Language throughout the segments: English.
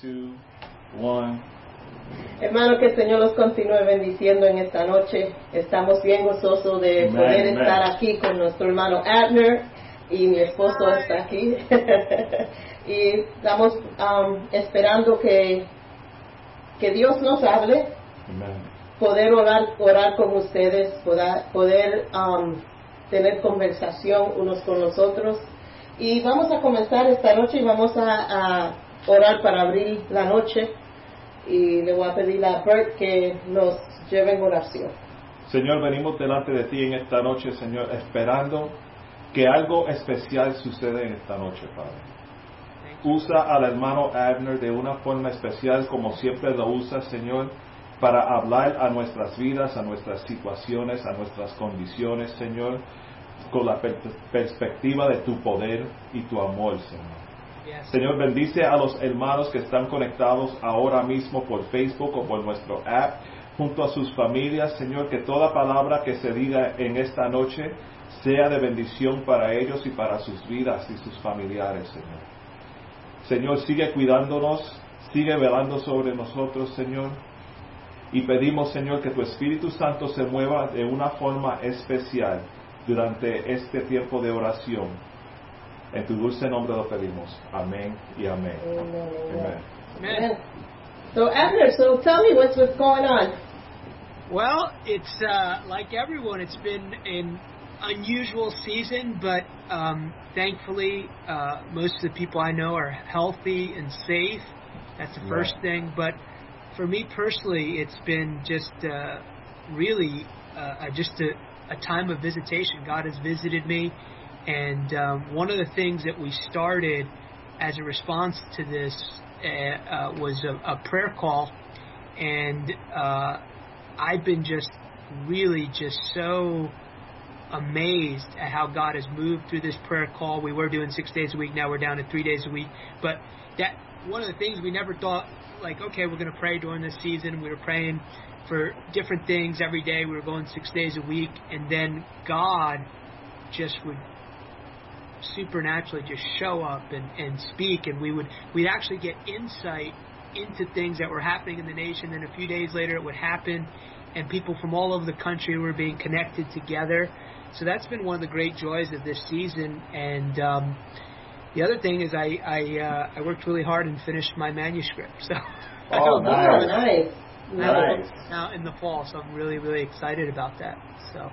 two, one. Hermano, que el Señor los continúe bendiciendo en esta noche. Estamos bien gozosos de Amen, poder amen. estar aquí con nuestro hermano Abner y mi esposo está aquí. y estamos um, esperando que, que Dios nos hable, Amen. poder orar, orar con ustedes, poder, poder um, tener conversación unos con los otros. Y vamos a comenzar esta noche y vamos a, a orar para abrir la noche. Y le voy a pedir a Bert que nos lleve en oración. Señor, venimos delante de ti en esta noche, Señor, esperando que algo especial suceda en esta noche, Padre. Usa al hermano Abner de una forma especial como siempre lo usa, Señor, para hablar a nuestras vidas, a nuestras situaciones, a nuestras condiciones, Señor, con la per- perspectiva de tu poder y tu amor, Señor. Señor, bendice a los hermanos que están conectados ahora mismo por Facebook o por nuestro app, junto a sus familias. Señor, que toda palabra que se diga en esta noche sea de bendición para ellos y para sus vidas y sus familiares, Señor. Señor, sigue cuidándonos, sigue velando sobre nosotros, Señor. Y pedimos, Señor, que tu Espíritu Santo se mueva de una forma especial durante este tiempo de oración. En tu dulce nombre lo pedimos. Amén y amén. Amen. Amen. So Abner, so tell me what's what's going on. Well, it's uh, like everyone. It's been an unusual season, but um, thankfully, uh, most of the people I know are healthy and safe. That's the first Right. thing. But for me personally, it's been just uh, really uh, just a, a time of visitation. God has visited me, and um, one of the things that we started as a response to this uh, uh, was a, a prayer call, and uh, I've been just really just so amazed at how God has moved through this prayer call. We were doing six days a week, now we're down to three days a week. But that one of the things we never thought, like, okay, we're going to pray during this season. We were praying for different things every day. We were going six days a week, and then God just would supernaturally just show up and, and speak. And we would we'd actually get insight into things that were happening in the nation. And a few days later it would happen. And people from all over the country were being connected together. So that's been one of the great joys of this season. And um, the other thing is I I, uh, I worked really hard and finished my manuscript. So Oh, Oh, nice. nice. Nice. now in the fall. So I'm really really excited about that. So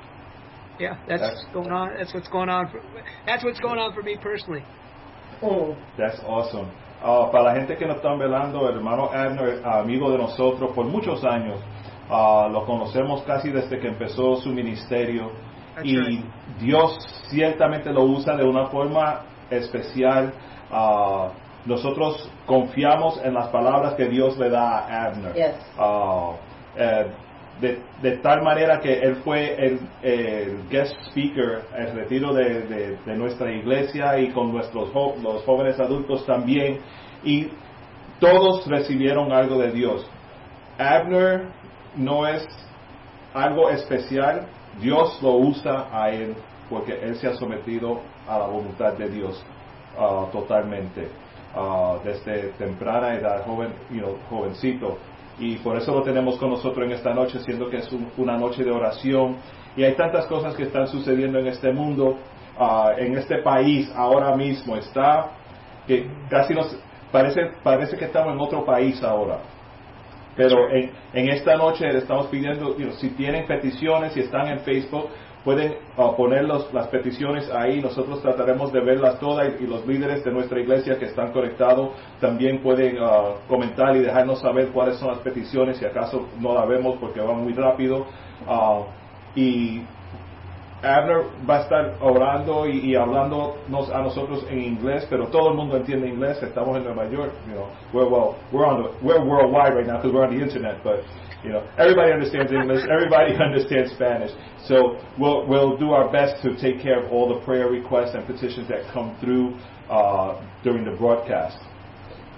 yeah that's, That's- going on that's what's going on for, that's what's going on for me personally Mm. That's awesome. Ah, para la gente que nos están velando, el hermano Abner, amigo de nosotros por muchos años, ah, lo conocemos casi desde que empezó su ministerio That's y right. Dios ciertamente lo usa de una forma especial. Ah, nosotros confiamos en las palabras que Dios le da a Abner. Yes. Ah, eh, de, tal manera que él fue el, el guest speaker, el retiro de, de- nuestra iglesia y con nuestros los jóvenes adultos también, y todos recibieron algo de Dios. Abner no es algo especial, Dios lo usa a él porque él se ha sometido a la voluntad de Dios ah, totalmente ah, desde temprana edad, joven, you know, jovencito. Y por eso lo tenemos con nosotros en esta noche, siendo que es un- una noche de oración. Y hay tantas cosas que están sucediendo en este mundo, ah, en este país ahora mismo. Está que casi nos parece, parece que estamos en otro país ahora. Pero en, en esta noche le estamos pidiendo, you know, si tienen peticiones, si están en Facebook, pueden uh, poner los- las peticiones ahí. Nosotros trataremos de verlas todas y, los líderes de nuestra iglesia que están conectados también pueden uh, comentar y dejarnos saber cuáles son las peticiones, si acaso no la vemos porque va muy rápido. Uh, y Abner va a estar orando y, y hablándonos a nosotros en inglés, pero todo el mundo entiende inglés. Estamos en Nueva York, you know. We're well, we're on the, we're worldwide right now because we're on the internet, but you know, everybody understands English, everybody understands Spanish. So we'll we'll do our best to take care of all the prayer requests and petitions that come through uh, during the broadcast.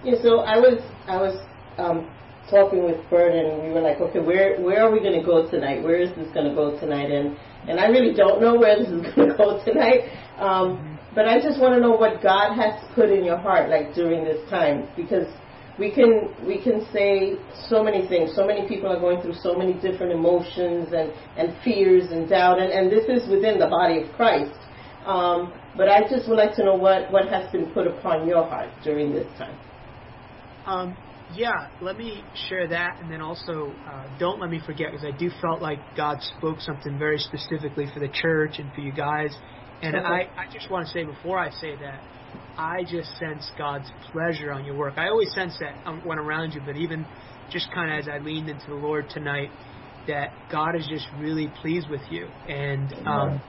Yeah, so I was I was um, talking with Bert, and we were like, okay, where where are we going to go tonight? Where is this going to go tonight? And and I really don't know where this is going to go tonight. Um, but I just want to know what God has put in your heart, like during this time, because we can we can say so many things. So many people are going through so many different emotions and, and fears and doubt, and, and this is within the body of Christ. Um, but I just would like to know what, what has been put upon your heart during this time. Um, yeah, let me share that, and then also uh, don't let me forget because I do felt like God spoke something very specifically for the church and for you guys. And Okay. I, I just want to say before I say that, I just sense God's pleasure on your work. I always sense that um, when around you, but even just kind of as I leaned into the Lord tonight, that God is just really pleased with you. And um,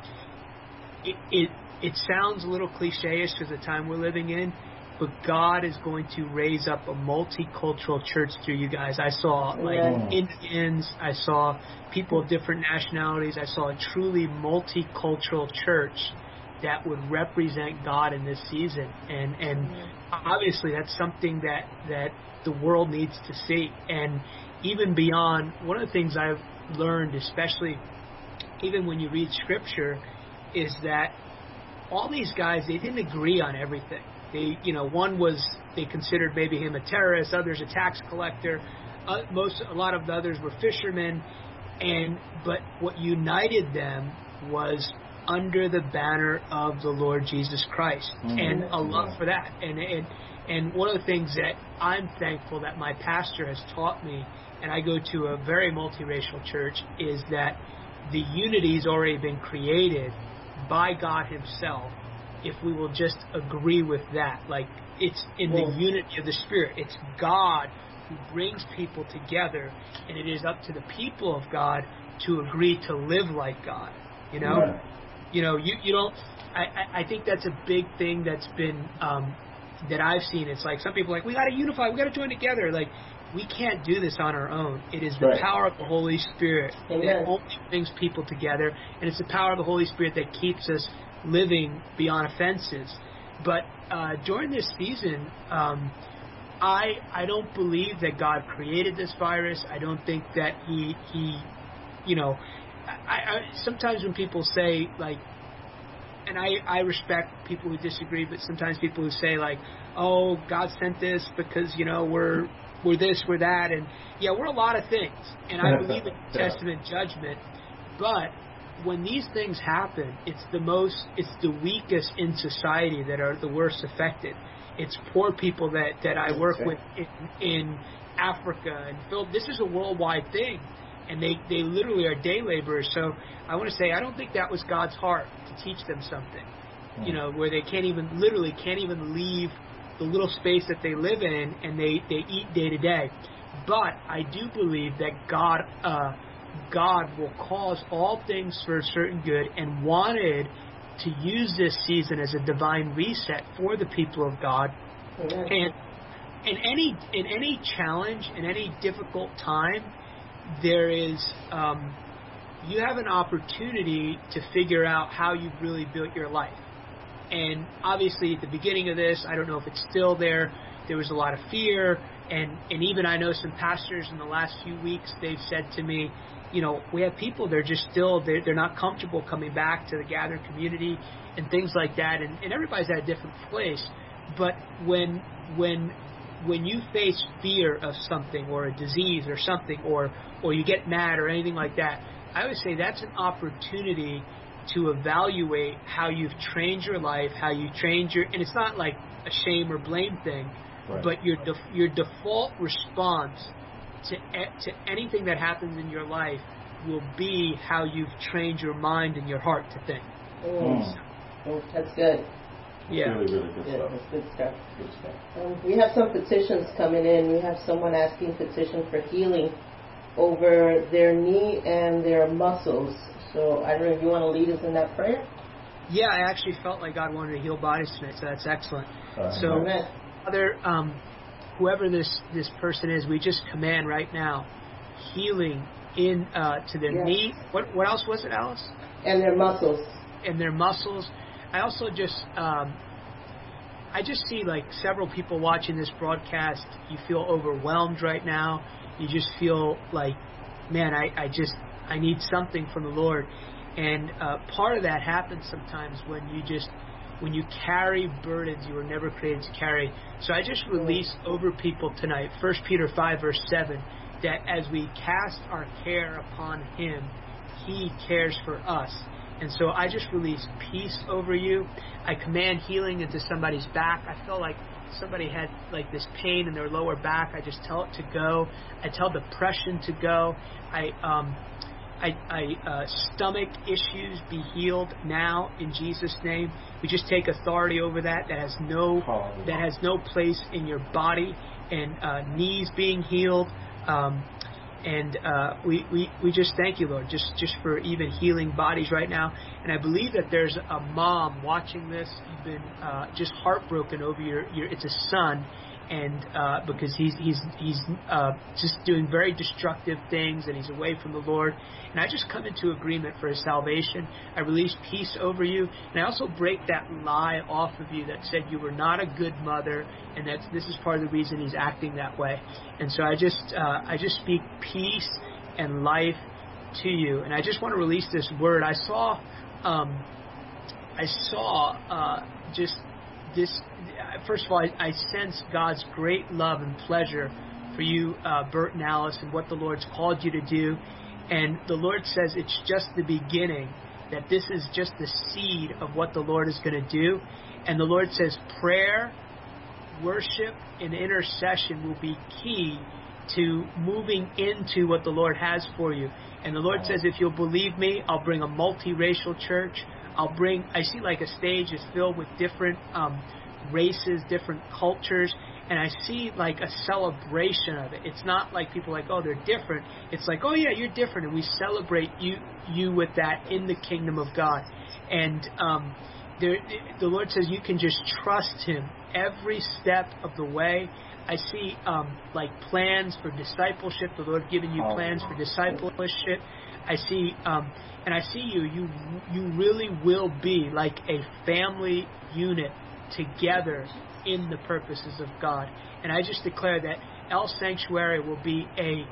it, it it sounds a little cliche-ish because the time we're living in, but God is going to raise up a multicultural church through you guys. I saw like Amen. Indians, I saw people of different nationalities, I saw a truly multicultural church that would represent God in this season. And and obviously that's something that that the world needs to see. And even beyond, one of the things I've learned, especially even when you read scripture, is that all these guys they didn't agree on everything. They, you know, one was they considered maybe him a terrorist, others a tax collector, uh, most a lot of the others were fishermen, and but what united them was under the banner of the Lord Jesus Christ mm-hmm. and a love for that. And and and one of the things that I'm thankful that my pastor has taught me, and I go to a very multiracial church, is that the unity's already been created by God Himself if we will just agree with that. Like it's in the unity of the Spirit. It's God who brings people together, and it is up to the people of God to agree to live like God. You know, Right. You know, you you don't. I, I I think that's a big thing that's been um, that I've seen. It's like some people are like we got to unify, we got to join together. Like we can't do this on our own. It is the Right. power of the Holy Spirit Amen. that only brings people together, and it's the power of the Holy Spirit that keeps us living beyond offenses. But uh, during this season, um, I I don't believe that God created this virus. I don't think that he he, you know, I, I sometimes when people say like, and I I respect people who disagree, but sometimes people who say like, oh God sent this because you know we're we're this we're that, and yeah we're a lot of things, and I believe in Yeah. Testament judgment, but when these things happen, it's the most, it's the weakest in society that are the worst affected. It's poor people that that I work Okay. with in, in Africa and Phil. This is a worldwide thing, and they they literally are day laborers. So I want to say I don't think that was God's heart to teach them something. You know, where they can't even literally can't even leave the little space that they live in, and they they eat day to day. But I do believe that God. Uh, God will cause all things for a certain good and wanted to use this season as a divine reset for the people of God. Amen. And in any in any challenge, in any difficult time, there is um, you have an opportunity to figure out how you've really built your life. And obviously, at the beginning of this, I don't know if it's still there. There was a lot of fear, and and even I know some pastors in the last few weeks they've said to me, you know, we have people they're just still they're, they're not comfortable coming back to the gathered community and things like that, and, and everybody's at a different place. But when when when you face fear of something or a disease or something or or you get mad or anything like that, I would say that's an opportunity to evaluate how you've trained your life, how you trained your, and it's not like a shame or blame thing, Right. but your def, your default response to a- to anything that happens in your life will be how you've trained your mind and your heart to think. Mm. Mm, That's good. Yeah. Really, really good Yeah, stuff. that's good stuff. Good stuff. Um, we have some petitions coming in. We have someone asking petition for healing over their knee and their muscles. So I don't know if you want to lead us in that prayer. Yeah, I actually felt like God wanted to heal bodies tonight, so that's excellent. Uh, So- Amen. Father, um, whoever this this person is, we just command right now healing in uh, to their Yes. knee. What what else was it, Alice? And their muscles. And their muscles. I also just um, I just see like several people watching this broadcast. You feel overwhelmed right now. You just feel like, man, I, I just I need something from the Lord. And uh, part of that happens sometimes when you just when you carry burdens you were never created to carry. So I just release over people tonight, 1 Peter 5, verse 7, that as we cast our care upon Him, He cares for us. And so I just release peace over you. I command healing into somebody's back. I feel like somebody had like this pain in their lower back. I just tell it to go. I tell depression to go. I um, I, I uh, stomach issues be healed now in Jesus' name. We just take authority over that. That has no that has no place in your body. And uh, knees being healed. Um, and uh, we, we, we just thank you, Lord, just, just for even healing bodies right now. And I believe that there's a mom watching this. You've been uh, just heartbroken over your, your it's a son and uh, because he's he's he's uh, just doing very destructive things, and he's away from the Lord. And I just come into agreement for his salvation. I release peace over you, and I also break that lie off of you that said you were not a good mother, and that this is part of the reason he's acting that way. And so I just uh, I just speak peace and life to you, and I just want to release this word. I saw um, I saw uh, just this first of all, I, I sense God's great love and pleasure for you, uh, Bert and Alice, and what the Lord's called you to do. And the Lord says it's just the beginning, that this is just the seed of what the Lord is going to do. And the Lord says prayer, worship, and intercession will be key to moving into what the Lord has for you. And the Lord says, if you'll believe me, I'll bring a multiracial church. I'll bring, I see like a stage is filled with different um, races, different cultures, and I see like a celebration of it. It's not like people like, oh, they're different. It's like, oh yeah, you're different, and we celebrate you you with that in the kingdom of God. And um, there, the Lord says you can just trust Him every step of the way. I see um, like plans for discipleship. The Lord giving you plans for discipleship. I see, um, and I see you. You you really will be like a family unit together in the purposes of God. And I just declare that El Sanctuary will be a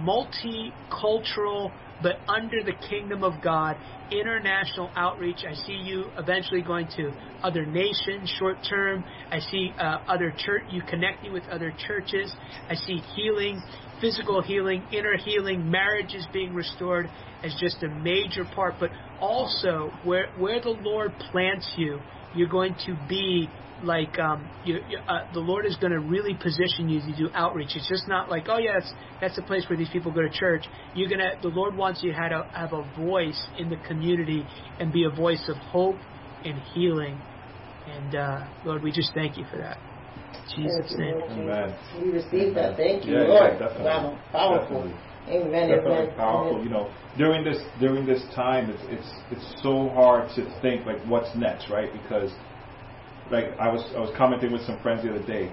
multicultural, but under the kingdom of God, international outreach. I see you eventually going to other nations short term. I see uh, other church, you connecting with other churches. I see healing, physical healing, inner healing, marriages being restored as just a major part, but also where, where the Lord plants you you're going to be like um, you, uh, the Lord is going to really position you to do outreach. It's just not like, oh yeah, that's that's the place where these people go to church. You're gonna. The Lord wants you to have a, have a voice in the community and be a voice of hope and healing. And uh, Lord, we just thank you for that. In Jesus' name. Amen. We receive that. Thank you, yeah, Lord. Yeah, wow, powerful. Definitely. Amen. Definitely amen. powerful. Amen. You know, during this during this time, it's it's it's so hard to think like what's next, right? Because like I was I was commenting with some friends the other day.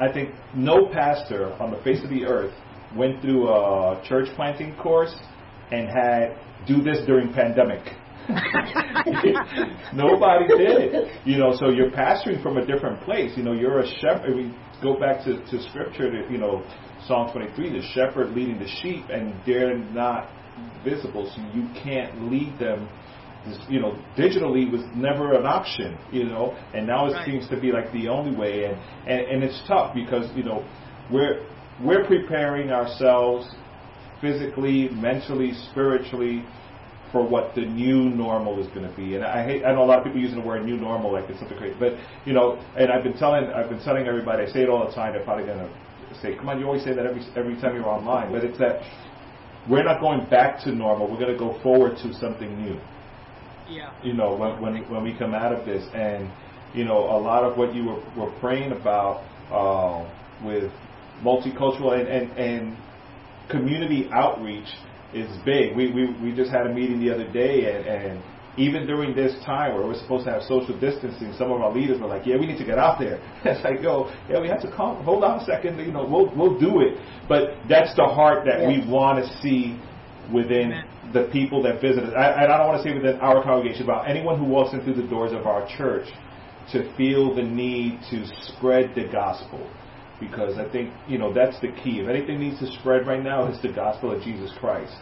I think no pastor on the face of the earth went through a church planting course and had do this during pandemic. Nobody did. it, You know, so you're pastoring from a different place. You know, you're a shepherd. We go back to, to scripture, to, you know, Psalm 23, the shepherd leading the sheep, and they're not visible, so you can't lead them you know, digitally was never an option, you know, and now it right. seems to be like the only way, and, and and it's tough because you know we're we're preparing ourselves physically, mentally, spiritually for what the new normal is going to be. And I hate I know a lot of people using the word new normal like it's something crazy, but you know, and I've been telling I've been telling everybody I say it all the time. They're probably going to say, "Come on, you always say that every every time you're online," but it's that we're not going back to normal. We're going to go forward to something new. Yeah. You know, when when when we come out of this, and you know, a lot of what you were, were praying about uh, with multicultural and, and and community outreach is big. We we we just had a meeting the other day, and and even during this time where we're supposed to have social distancing, some of our leaders were like, "Yeah, we need to get out there." it's like, "Yo, yeah, we have to come. Hold on a second. You know, we'll we'll do it." But that's the heart that yes. we want to see within the people that visit us. I, I don't want to say within our congregation, but anyone who walks in through the doors of our church to feel the need to spread the gospel. Because I think, you know, that's the key. If anything needs to spread right now, it's the gospel of Jesus Christ.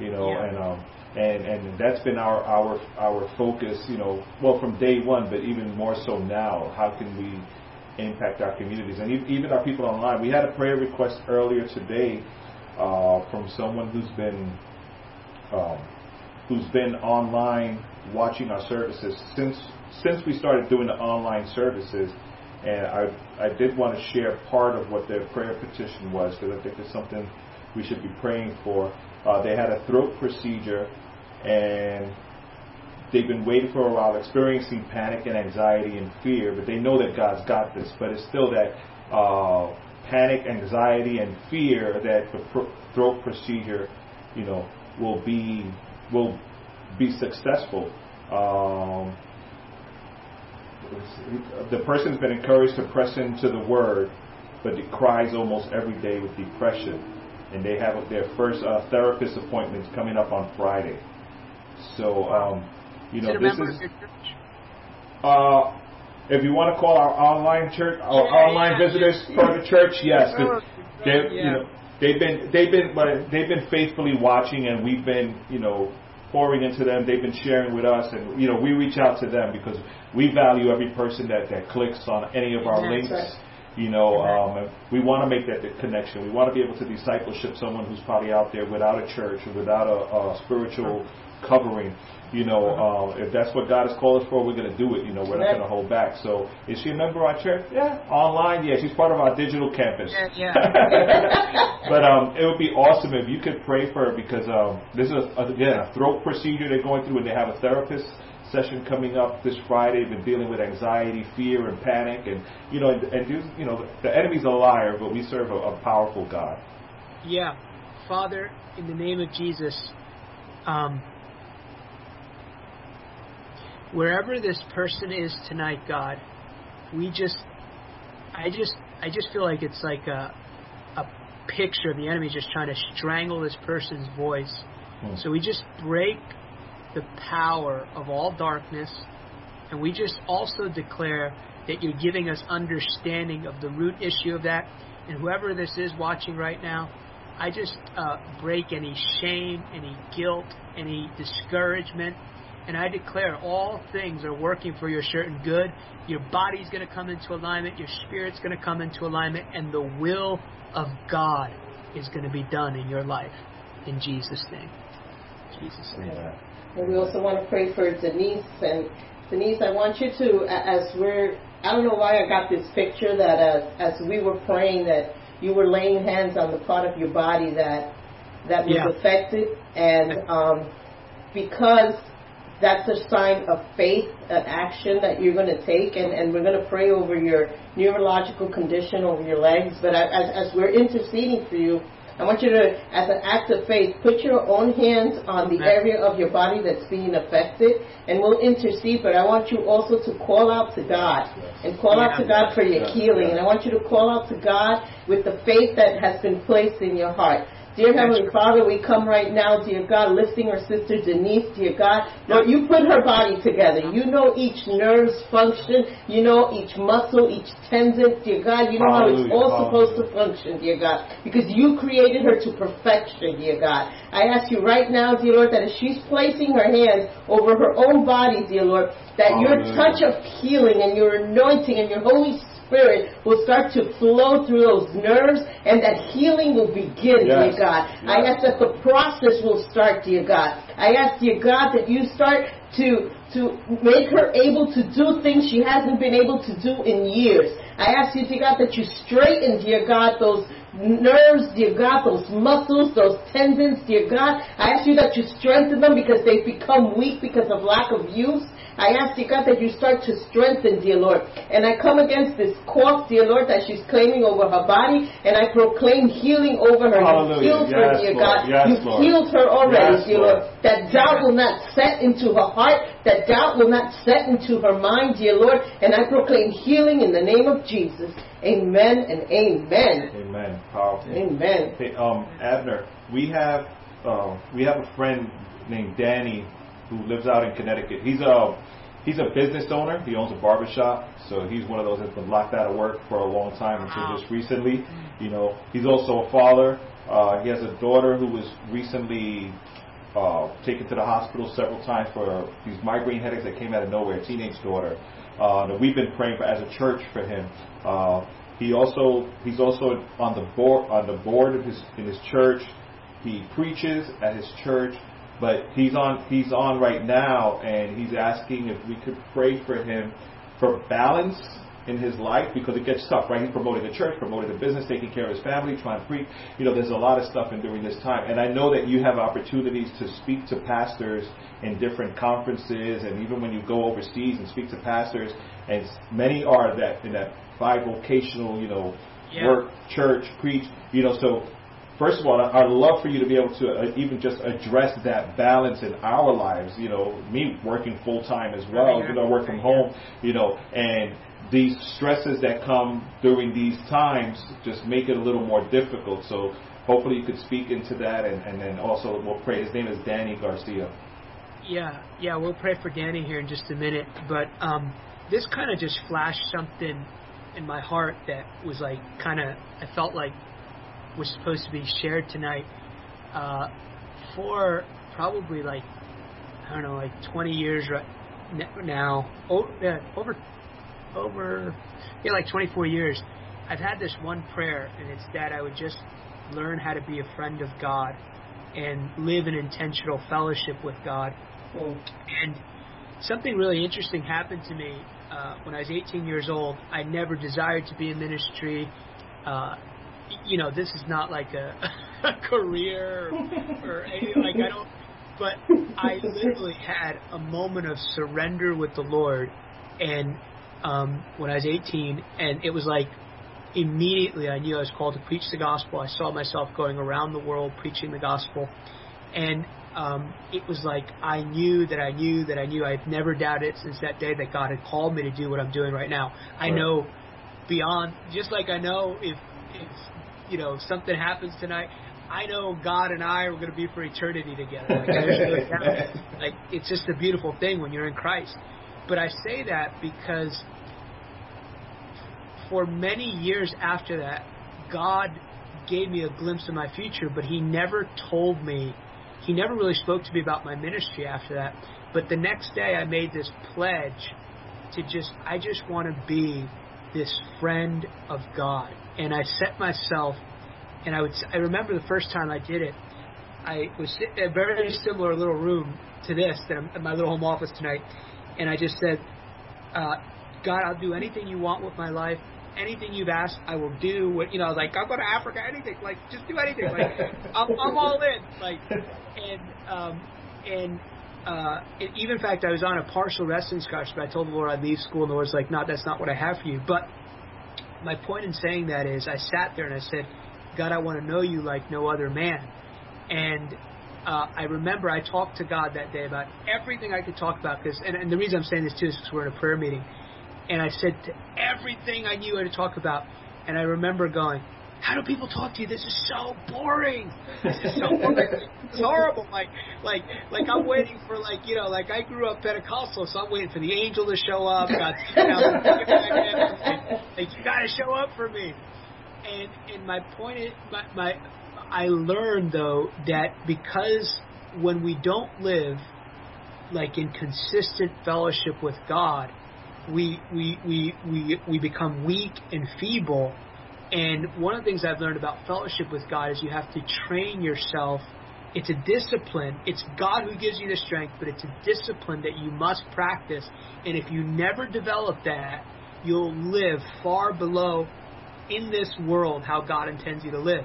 You know, Yeah. and um, and and that's been our our our focus. You know, well from day one, but even more so now. How can we impact our communities and even our people online? We had a prayer request earlier today uh, from someone who's been um, who's been online watching our services since since we started doing the online services. And I I did want to share part of what their prayer petition was because I think it's something we should be praying for. Uh, they had a throat procedure and they've been waiting for a while, experiencing panic and anxiety and fear, but they know that God's got this. But it's still that uh, panic, anxiety, and fear that the throat procedure, you know, will be will be successful. Um, the person's been encouraged to press into the Word, but it cries almost every day with depression, and they have their first uh, therapist appointments coming up on Friday. So, um, you know, Is it a this is of your church? uh, if you want to call our online church, our Yeah, online yeah. visitors of the church, yes, they, yeah. you know, they've been they've been but they've been faithfully watching, and we've been you know pouring into them. They've been sharing with us, and you know we reach out to them because we value every person that that clicks on any of our That's links. right. You know, um, we want to make that connection. We want to be able to discipleship someone who's probably out there without a church or without a, a spiritual covering. You know, uh, if that's what God has called us for, we're going to do it. You know, we're not going to hold back. So, is she a member of our church? Yeah, online. Yeah, she's part of our digital campus. Yeah, yeah. but um, it would be awesome if you could pray for her because um, this is a, again a throat procedure they're going through, and they have a therapist session coming up this Friday. They've been dealing with anxiety, fear, and panic, and you know, and, and you you know, the enemy's a liar, but we serve a, a powerful God. Yeah. Father, in the name of Jesus, um, wherever this person is tonight, God, we just, I just, I just feel like it's like a, a picture of the enemy just trying to strangle this person's voice. Hmm. So we just break the power of all darkness, and we just also declare that you're giving us understanding of the root issue of that. And whoever this is watching right now, I just uh, break any shame, any guilt, any discouragement, and I declare all things are working for your certain good. Your body's going to come into alignment, your spirit's going to come into alignment, and the will of God is going to be done in your life. In Jesus' name. Jesus' name. Amen. And we also want to pray for Denise. And Denise, I want you to, as we're, I don't know why I got this picture that uh, as we were praying that you were laying hands on the part of your body that that was Yeah. affected, and um, because that's a sign of faith, an action that you're going to take, and, and we're going to pray over your neurological condition, over your legs. But as, as we're interceding for you, I want you to, as an act of faith, put your own hands on the area of your body that's being affected, and we'll intercede. But I want you also to call out to God and call out to God for your healing. And I want you to call out to God with the faith that has been placed in your heart. Dear Heavenly Father, we come right now, dear God, lifting our sister Denise, dear God. Lord, you put her body together. You know each nerve's function. You know each muscle, each tendon, dear God. You know how it's all supposed to function, dear God, because you created her to perfection, dear God. I ask you right now, dear Lord, that as she's placing her hands over her own body, dear Lord, that your touch of healing and your anointing and your Holy Spirit will start to flow through those nerves and that healing will begin, dear Yes. God. I ask that the process will start, dear God. I ask, dear God, that you start to to make her able to do things she hasn't been able to do in years. I ask you, dear God, that you straighten, dear God, those nerves, dear God, those muscles, those tendons, dear God. I ask you that you strengthen them because they've become weak because of lack of use. I ask, you, God, that you start to strengthen, dear Lord. And I come against this cough, dear Lord, that she's claiming over her body, and I proclaim healing over her. Hallelujah. You've healed her, dear Lord. God. Yes, You've Lord. healed her already, Yes, dear Lord. Lord. That doubt will not set into her heart. That doubt will not set into her mind, dear Lord. And I proclaim healing in the name of Jesus. Amen and amen. Amen. Powerful. Amen. Hey, um, Abner, we have uh, we have a friend named Danny who lives out in Connecticut. He's a he's a business owner. He owns a barbershop, so he's one of those that's been locked out of work for a long time until just recently. You know, he's also a father. Uh, he has a daughter who was recently uh, taken to the hospital several times for these migraine headaches that came out of nowhere. A teenage daughter. Uh, that we've been praying for as a church for him. Uh, he also he's also on the board on the board of his in his church. He preaches at his church, but he's on he's on right now, and he's asking if we could pray for him for balance in his life because it gets tough, right? He's promoting the church, promoting the business, taking care of his family, trying to preach. You know, there's a lot of stuff in during this time. And I know that you have opportunities to speak to pastors in different conferences and even when you go overseas and speak to pastors and many are that in that bivocational, you know, Yeah. work, church, preach, you know, so First of all, I'd love for you to be able to uh, even just address that balance in our lives. You know, me working full time as well. You know, work from home. You know, and these stresses that come during these times just make it a little more difficult. So hopefully you could speak into that, and, and then also we'll pray. His name is Danny Garcia. Yeah, yeah, we'll pray for Danny here in just a minute. But um, this kind of just flashed something in my heart that was like kind of I felt like was supposed to be shared tonight. Uh, for probably like I don't know, like 20 years right now, over over yeah, like 24 years. I've had this one prayer, and it's that I would just learn how to be a friend of God and live in intentional fellowship with God. And something really interesting happened to me uh, when I was 18 years old. I never desired to be in ministry. Uh, you know, this is not like a, a career or, or any, like I don't. But I literally had a moment of surrender with the Lord, and um, when I was 18, and it was like immediately I knew I was called to preach the gospel. I saw myself going around the world preaching the gospel, and um, it was like I knew that I knew that I knew. I've never doubted since that day that God had called me to do what I'm doing right now. I Right. know beyond, just like I know if if you know something happens tonight. I know God and I are going to be for eternity together. Like, like it's just a beautiful thing when you're in Christ. But I say that because for many years after that, God gave me a glimpse of my future, but He never told me, He never really spoke to me about my ministry after that. But the next day, I made this pledge to just, I just want to be this friend of God. And I set myself, and I would, I remember the first time I did it, I was in a very similar little room to this, that I'm, in my little home office tonight, and I just said, uh, God, I'll do anything you want with my life. Anything you've asked, I will do. What you know, like I'll go to Africa, anything. Like just do anything. Like I'm, I'm all in. Like and um, and uh, and even in fact, I was on a partial wrestling scholarship. I told the Lord I'd leave school, and the Lord's like, "No, that's not what I have for you." But my point in saying that is, I sat there and I said, "God, I want to know you like no other man." And uh, I remember I talked to God that day about everything I could talk about. Because, and, and the reason I'm saying this too is because we're in a prayer meeting, and I said to everything I knew how to talk about. And I remember going, "How do people talk to you? This is so boring. This is so boring. It's horrible. Like, like, like I'm waiting for like you know, like I grew up Pentecostal, so I'm waiting for the angel to show up. God, you know, like you got to show up for me." And and my point is, my, my I learned though that because when we don't live like in consistent fellowship with God, we we we we we become weak and feeble. And one of the things I've learned about fellowship with God is you have to train yourself. It's a discipline. It's God who gives you the strength, but it's a discipline that you must practice. And if you never develop that, you'll live far below in this world how God intends you to live.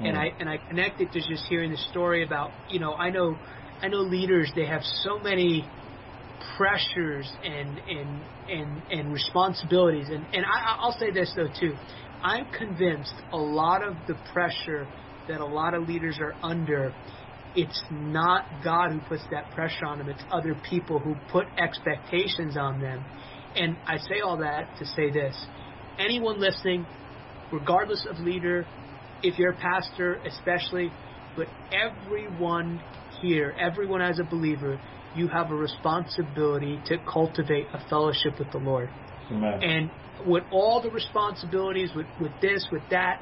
And mm. I and I connect it to just hearing the story about you know I know I know leaders they have so many pressures and and and and responsibilities and and I, I'll say this though too I'm convinced a lot of the pressure that a lot of leaders are under it's not God who puts that pressure on them it's other people who put expectations on them and I say all that to say this anyone listening regardless of leader if you're a pastor especially, but everyone here, everyone as a believer, you have a responsibility to cultivate a fellowship with the Lord. Amen. And with all the responsibilities, with, with this, with that,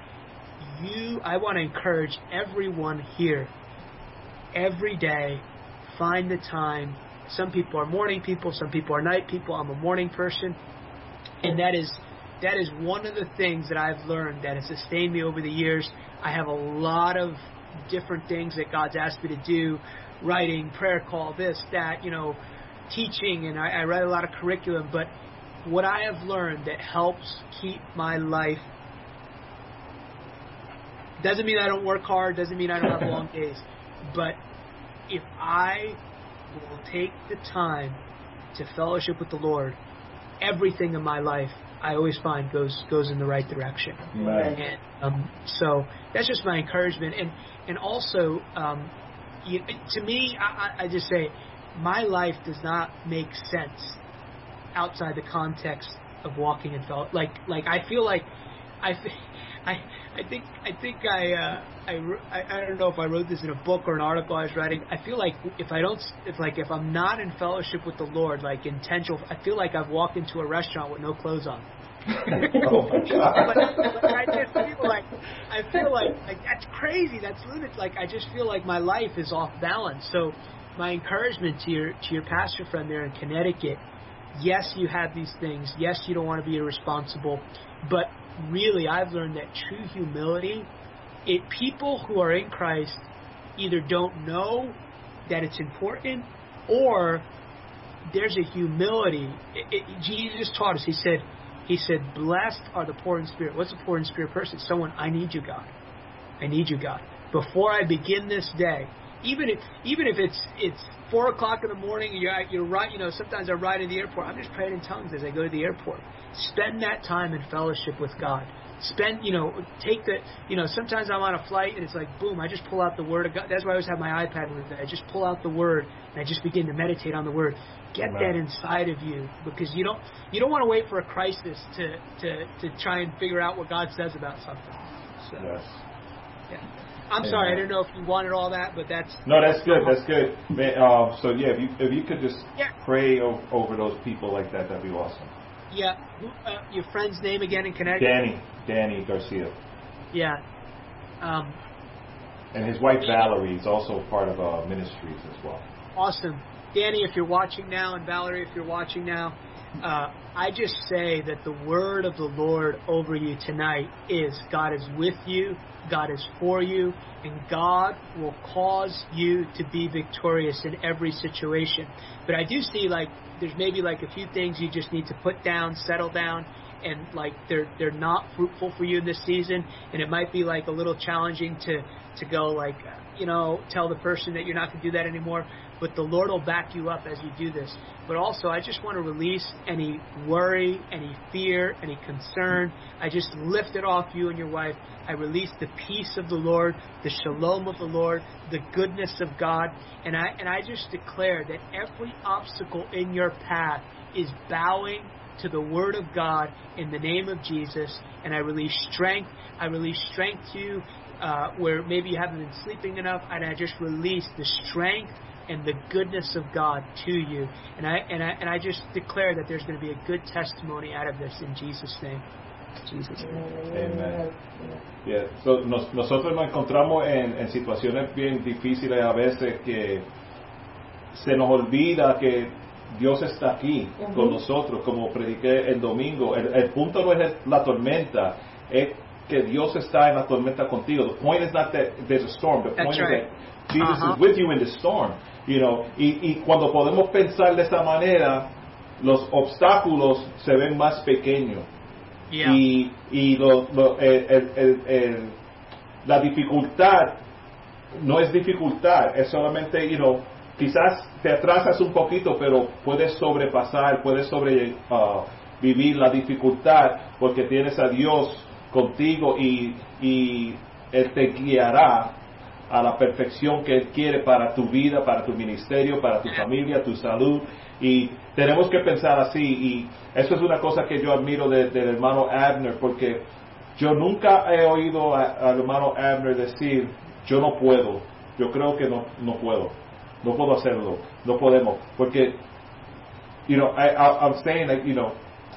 you, I want to encourage everyone here, every day, find the time. Some people are morning people, some people are night people. I'm a morning person, and that is that is one of the things that I've learned that has sustained me over the years. I have a lot of different things that God's asked me to do, writing, prayer call, this, that, you know, teaching, and I, I write a lot of curriculum. But what I have learned that helps keep my life doesn't mean I don't work hard, doesn't mean I don't have long days, but if I will take the time to fellowship with the Lord, everything in my life I always find goes goes in the right direction. Right. And um, so that's just my encouragement, and and also um, you, to me, I, I just say my life does not make sense outside the context of walking in fellowship. Like like I feel like I. I I think I think I, uh, I I don't know if I wrote this in a book or an article I was writing. I feel like if I don't if like if I'm not in fellowship with the Lord, like intentional, I feel like I've walked into a restaurant with no clothes on. oh but, but I just feel like I feel like like that's crazy. That's lunatic. Like I just feel like my life is off balance. So my encouragement to your to your pastor friend there in Connecticut. Yes, you have these things. Yes, you don't want to be irresponsible, but really I've learned that true humility, it people who are in Christ either don't know that it's important or there's a humility. It, it, Jesus taught us. He said, He said, "Blessed are the poor in spirit." What's a poor in spirit person? Someone I need you, God. I need you, God. Before I begin this day, even if even if it's it's four o'clock in the morning, you're at, you're right. You know, sometimes I ride in the airport. I'm just praying in tongues as I go to the airport. Spend that time in fellowship with God. Spend, you know, take the, you know, sometimes I'm on a flight and it's like, boom, I just pull out the Word of God. That's why I always have my iPad with me. I just pull out the Word and I just begin to meditate on the Word. Get Amen. that inside of you because you don't, you don't want to wait for a crisis to, to, to try and figure out what God says about something. So, Yes. yeah. I'm sorry, I didn't know if you wanted all that, but that's No, that's good. That's good. Man, uh, so yeah, if you if you could just Yeah. pray o- over those people like that, that'd be awesome. yeah. Who, uh, your friend's name again in Connecticut? Danny, Danny Garcia, Yeah. Um, and his wife Valerie is also part of uh, ministries as well. Awesome. Danny, if you're watching now, and Valerie, if you're watching now, uh, I just say that the word of the Lord over you tonight is God is with you, God is for you, and God will cause you to be victorious in every situation. But I do see like there's maybe like a few things you just need to put down, settle down, and like they're they're not fruitful for you in this season, and it might be like a little challenging to to go like you know tell the person that you're not going to do that anymore. But the Lord will back you up as you do this. But also, I just want to release any worry, any fear, any concern. I just lift it off you and your wife. I release the peace of the Lord, the shalom of the Lord, the goodness of God, and I and I just declare that every obstacle in your path is bowing to the Word of God in the name of Jesus, and I release strength. I release strength to you uh, where maybe you haven't been sleeping enough, and I just release the strength and the goodness of God to you, and I and I and I just declare that there's going to be a good testimony out of this in Jesus' name. Jesus'. Amen. Yeah. So, nos- nosotros nos encontramos en, en situaciones bien difíciles a veces que se nos olvida que Dios está aquí Ujú. con nosotros, como prediqué el domingo. El, el punto no es la tormenta, es que Dios está en la tormenta contigo. The point is not that there's a storm. The That's point right. is that Jesus Uh-huh. is with you in the storm. You know, y, y cuando podemos pensar de esa manera, los obstáculos se ven más pequeños Yeah. y, y lo- lo- el- el- la dificultad no es dificultad, es solamente, you know, quizás te atrasas un poquito, pero puedes sobrepasar, puedes sobrevivir la dificultad porque tienes a Dios contigo y, y Él te guiará a la perfección que Él quiere para tu vida, para tu ministerio, para tu familia, tu salud. Y tenemos que pensar así. Y eso es una cosa que yo admiro de- del hermano Abner, porque yo nunca he oído al hermano Abner decir, yo no puedo, yo creo que no, no puedo, no puedo hacerlo, no podemos. Porque, you know, I, I'm saying that, you know,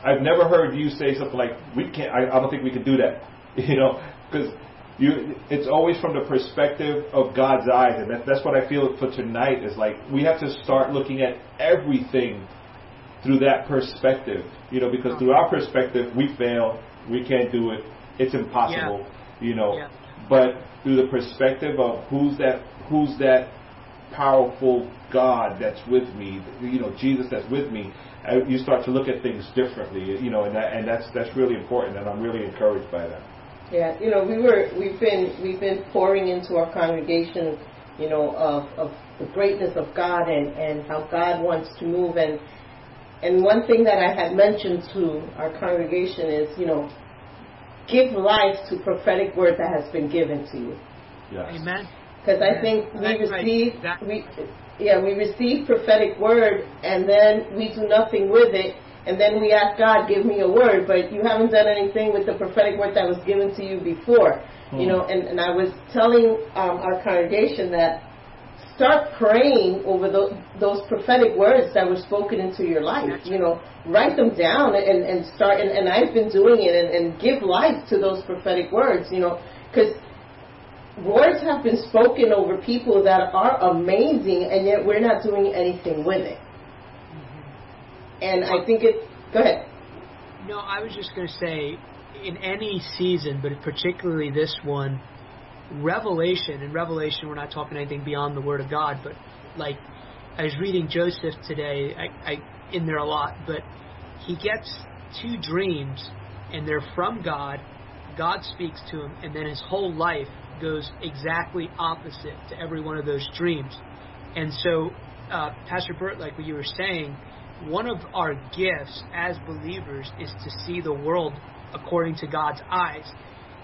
I've never heard you say something like, we can't, I, I don't think we can do that. You know, because you, it's always from the perspective of God's eyes, and that, that's what I feel for tonight. Is like we have to start looking at everything through that perspective. You know, because through our perspective, we fail, we can't do it, it's impossible. You know, Yeah. but through the perspective of who's that, who's that powerful God that's with me, you know, Jesus that's with me, you start to look at things differently. You know, and that, and that's that's really important, and I'm really encouraged by that. Yeah, you know, we were we've been we've been pouring into our congregation, you know, of, of the greatness of God and, and how God wants to move and and one thing that I had mentioned to our congregation is, you know, give life to prophetic word that has been given to you. Yes. Amen. Because I think we That's right. receive we yeah we receive prophetic word and then we do nothing with it and then we ask God give me a word. But you haven't done anything with the prophetic word that was given to you before. You Hmm. know and, and I was telling um, our congregation that start praying over tho- those prophetic words that were spoken into your life. You know write them down and, and start and, and I've been doing it and, and give life to those prophetic words you know because words have been spoken over people that are amazing, and yet we're not doing anything with it. And I think it. Go ahead. No, I was just going to say, in any season, but particularly this one, revelation. In revelation, we're not talking anything beyond the Word of God, but like I was reading Joseph today, I, I in there a lot, but he gets two dreams, and they're from God. God speaks to him, and then his whole life goes exactly opposite to every one of those dreams. And so, uh, Pastor Bert, like what you were saying, one of our gifts as believers is to see the world according to God's eyes.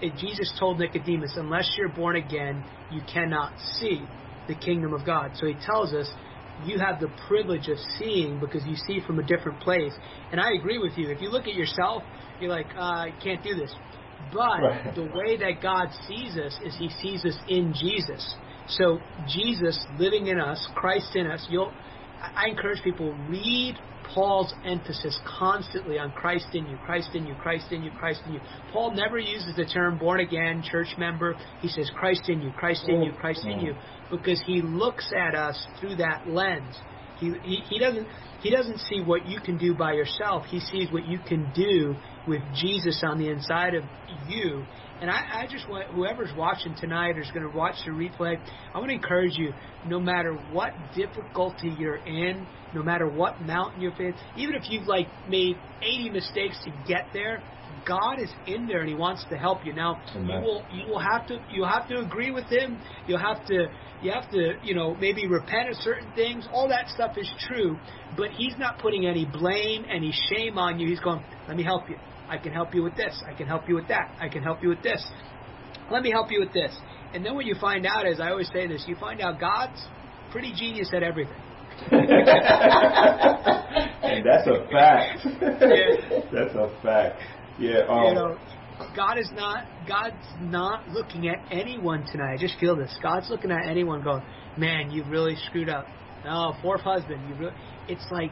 And Jesus told Nicodemus, unless you're born again, you cannot see the kingdom of God. So he tells us, you have the privilege of seeing because you see from a different place. And I agree with you. If you look at yourself, you're like, uh, I can't do this. But Right. the way that God sees us is He sees us in Jesus. So Jesus living in us, Christ in us. You'll. I I encourage people read Paul's emphasis constantly on Christ in you, Christ in you, Christ in you, Christ in you. Paul never uses the term born again, church member. He says Christ in you, Christ in you, oh, Christ in you, because he looks at us through that lens. He, he he doesn't he doesn't see what you can do by yourself. He sees what you can do with Jesus on the inside of you. And I, I just want whoever's watching tonight or is going to watch the replay, I want to encourage you. No matter what difficulty you're in, no matter what mountain you're in, even if you've like made 80 mistakes to get there, God is in there and He wants to help you. Now you will you will have to you have to agree with Him. You'll have to you have to you know maybe repent of certain things. All that stuff is true, but He's not putting any blame, any shame on you. He's going, let me help you. I can help you with this. I can help you with that. I can help you with this. Let me help you with this. And then what you find out is, I always say this, you find out God's pretty genius at everything. and that's a fact. Yeah. That's a fact. Yeah. Um, you know, God is not God's not looking at anyone tonight. I just feel this. God's looking at anyone going, Man, you've really screwed up. No, fourth husband, you really it's like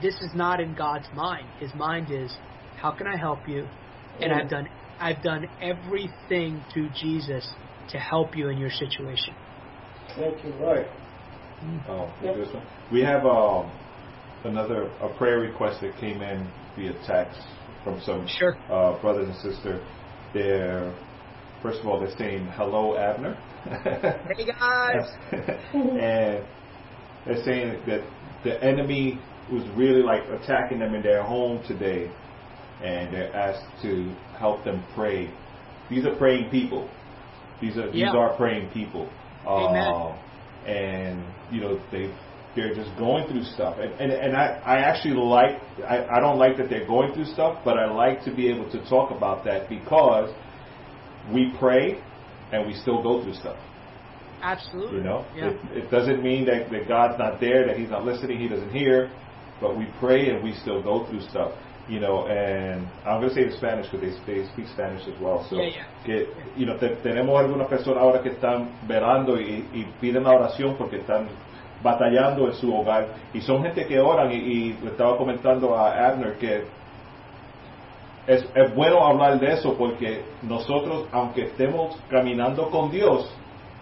this is not in God's mind. His mind is, How can I help you? And I've done I've done everything through Jesus to help you in your situation. Thank you, Lord. Oh, Yep. this one. We have um, another a prayer request that came in via text from some Sure. uh, brothers and sister. They're first of all they're saying hello, Abner. Hey guys. and they're saying that the enemy was really like attacking them in their home today, and they're asked to help them pray. These are praying people. These are these Yeah. are praying people. Amen. Uh, and you know they they're just going through stuff, and and, and I, I actually like I, I don't like that they're going through stuff, but I like to be able to talk about that because we pray and we still go through stuff. Absolutely. You know, Yeah. it, it doesn't mean that, that God's not there, that He's not listening, He doesn't hear, but we pray and we still go through stuff. You know, and I'm going to say it in Spanish because they, they speak Spanish as well. So, Yeah, yeah. que, you know, te- tenemos algunas personas ahora que están velando y, y piden la oración porque están batallando en su hogar. Y son gente que oran y, y le estaba comentando a Abner que es, es bueno hablar de eso porque nosotros, aunque estemos caminando con Dios,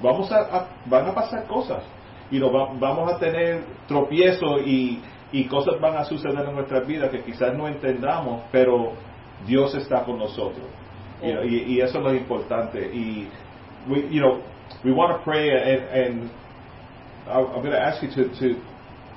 vamos a, a- van a pasar cosas y lo va- vamos a tener tropiezos y, y cosas van a suceder en nuestras vidas que quizás no entendamos, pero Dios está con nosotros. You know, y, y eso es lo importante. Y, we, you know, we want to pray and, and I'm going to ask you to, to,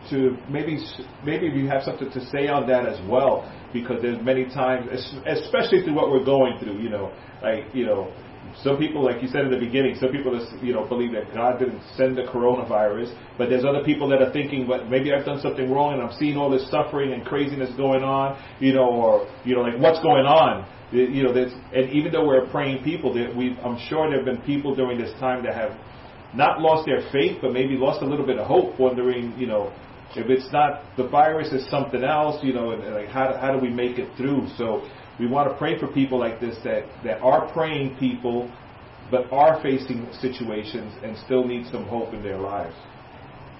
to maybe, maybe you have something to say on that as well, because there's many times, especially through what we're going through, you know, like, you know, some people, like you said in the beginning, some people, is- you know, believe that God didn't send the coronavirus, but there's other people that are thinking, but maybe I've done something wrong and I'm seeing all this suffering and craziness going on, you know, or, you know, like what's going on? You know, there's, and even though we're praying people, that we, I'm sure there have been people during this time that have not lost their faith, but maybe lost a little bit of hope, wondering, you know, if it's not the virus, is something else, you know, and, and like how, how do we make it through? So we want to pray for people like this that, that are praying people, but are facing situations and still need some hope in their lives.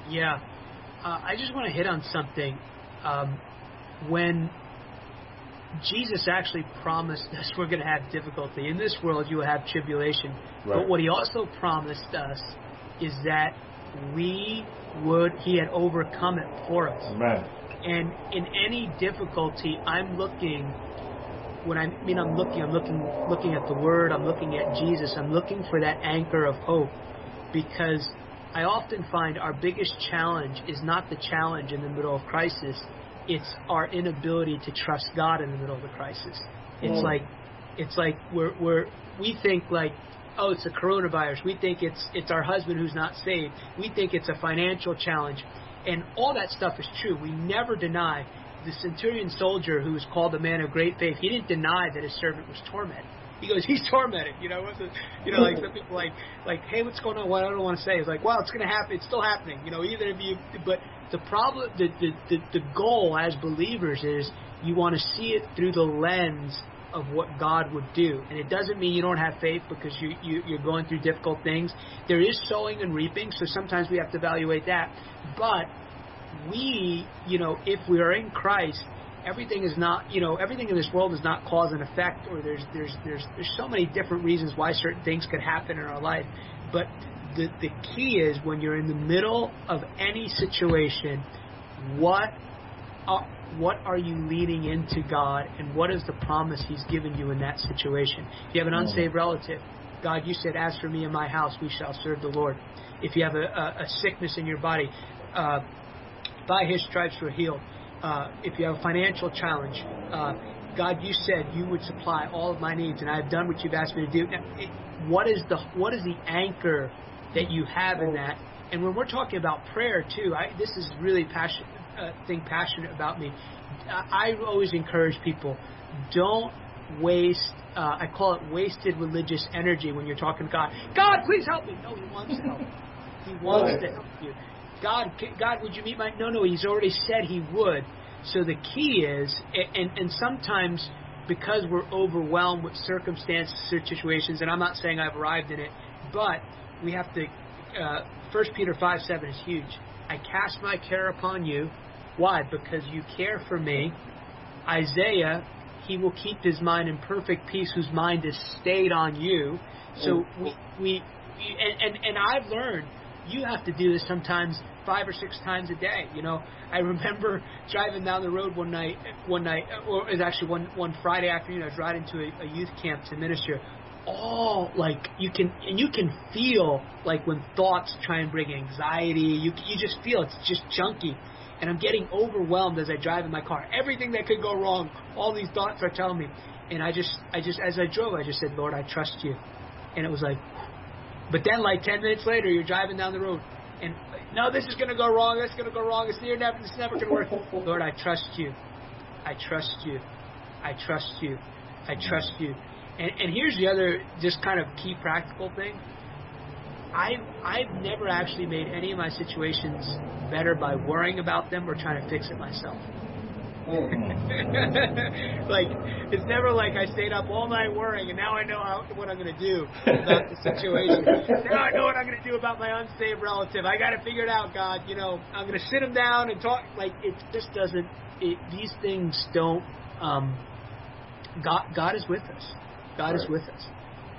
Yeah. Uh, I just want to hit on something. Um, when Jesus actually promised us we're going to have difficulty. In this world, you will have tribulation. Right. But what he also promised us is that we would, he had overcome it for us. Amen. And in any difficulty, I'm looking. When I mean I'm looking, I'm looking, looking at the Word. I'm looking at Jesus. I'm looking for that anchor of hope, because I often find our biggest challenge is not the challenge in the middle of crisis. It's our inability to trust God in the middle of the crisis. It's Mm. like, it's like we're we're we think like, oh, it's a coronavirus. We think it's it's our husband who's not saved. We think it's a financial challenge, and all that stuff is true. We never deny the centurion soldier who was called a man of great faith. He didn't deny that his servant was tormented. He goes, he's tormented. You know, it, you know, like some people like, like, hey, what's going on? What I don't want to say is like, well, it's going to happen. It's still happening. You know, even if you, but the problem, the the the, the goal as believers is you want to see it through the lens of what God would do. And it doesn't mean you don't have faith because you, you, you're going through difficult things. There is sowing and reaping, so sometimes we have to evaluate that. But we, you know, if we are in Christ, everything is not, you know, everything in this world is not cause and effect, or there's there's there's there's so many different reasons why certain things could happen in our life. But the the key is when you're in the middle of any situation, what are, what are you leading into God, and what is the promise He's given you in that situation? If you have an unsaved relative, God, you said, "As for me and my house, we shall serve the Lord." If you have a, a, a sickness in your body, uh, by His stripes we're healed. Uh, if you have a financial challenge, uh, God, you said you would supply all of my needs, and I have done what you've asked me to do. Now, it, what is the what is the anchor that you have in that? And when we're talking about prayer too, I, this is really passion uh, thing passionate about me. I, I always encourage people: don't waste. Uh, I call it wasted religious energy when you're talking to God. God, please help me. No, He wants to help. He wants to help you. God, God, would you meet my? No, no. He's already said He would. So the key is, and and sometimes because we're overwhelmed with circumstances, situations, and I'm not saying I've arrived in it, but we have to. Uh, First Peter five seven is huge. I cast my care upon you. Why? Because you care for me. Isaiah, he will keep his mind in perfect peace, whose mind is stayed on you. So we we and and, and I've learned you have to do this sometimes five or six times a day. You know, I remember driving down the road one night, one night, uh, or it was actually one one Friday afternoon. I was riding to a, a youth camp to minister. All like you can, and you can feel like when thoughts try and bring anxiety. You you just feel it's just junky, and I'm getting overwhelmed as I drive in my car. Everything that could go wrong, all these thoughts are telling me, and I just I just as I drove, I just said, Lord, I trust you, and it was like but then, like ten minutes later, you're driving down the road, and no, this is going to go wrong. This is going to go wrong. It's never, never, it's never going to work. Lord, I trust you. I trust you. I trust you. I trust you. And, and here's the other, just kind of key practical thing. I I've never actually made any of my situations better by worrying about them or trying to fix it myself. like it's never like I stayed up all night worrying, and now I know how, what I'm going to do about the situation. now I know what I'm going to do about my unsaved relative. I got to figure it out, God. You know, I'm going to sit him down and talk. Like it just doesn't. It, these things don't. Um, God, God is with us. God right. is with us.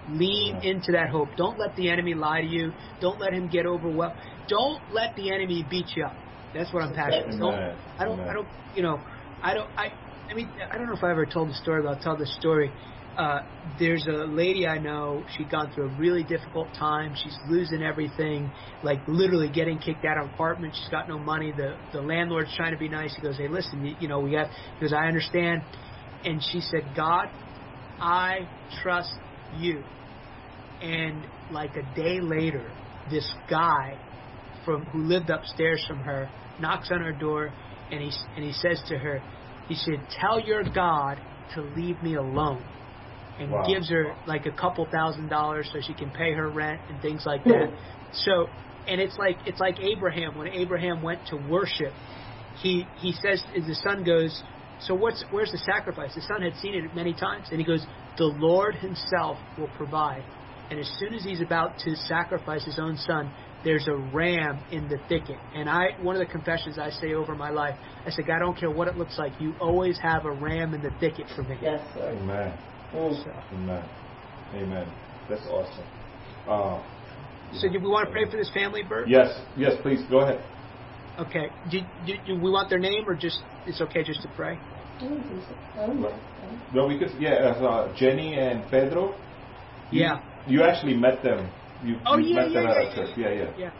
Lean yeah. into that hope. Don't let the enemy lie to you. Don't let him get overwhelmed. Don't let the enemy beat you up. That's what I'm passionate. Don't, I don't. I don't. You know. I don't. I. I mean, I don't know if I ever told the story, but I'll tell the story. Uh, there's a lady I know. She'd gone through a really difficult time. She's losing everything, like literally getting kicked out of her apartment. She's got no money. The the landlord's trying to be nice. He goes, "Hey, listen, you, you know, we got." Because I understand. And she said, "God, I trust you." And like a day later, this guy from who lived upstairs from her knocks on her door, and he and he says to her, he said, "Tell your God to leave me alone." and wow. gives her like a couple thousand dollars so she can pay her rent and things like that. so, and it's like it's like Abraham when Abraham went to worship. He he says the son goes, so what's where's the sacrifice? The son had seen it many times, and he goes, the Lord Himself will provide. And as soon as he's about to sacrifice his own son, there's a ram in the thicket. And I, one of the confessions I say over my life, I say, God, I don't care what it looks like. You always have a ram in the thicket for me. Yes, sir. Amen. Amen. Amen. That's awesome. Uh, so, do we want to pray for this family, Bert? Yes. Yes, please. Go ahead. Okay. Do, do, do we want their name, or just it's okay just to pray? No, we could. Yeah, uh, Jenny and Pedro. You, yeah. You actually met them. You, oh, you yeah, met yeah, them yeah, at church. Yeah, yeah. Yeah.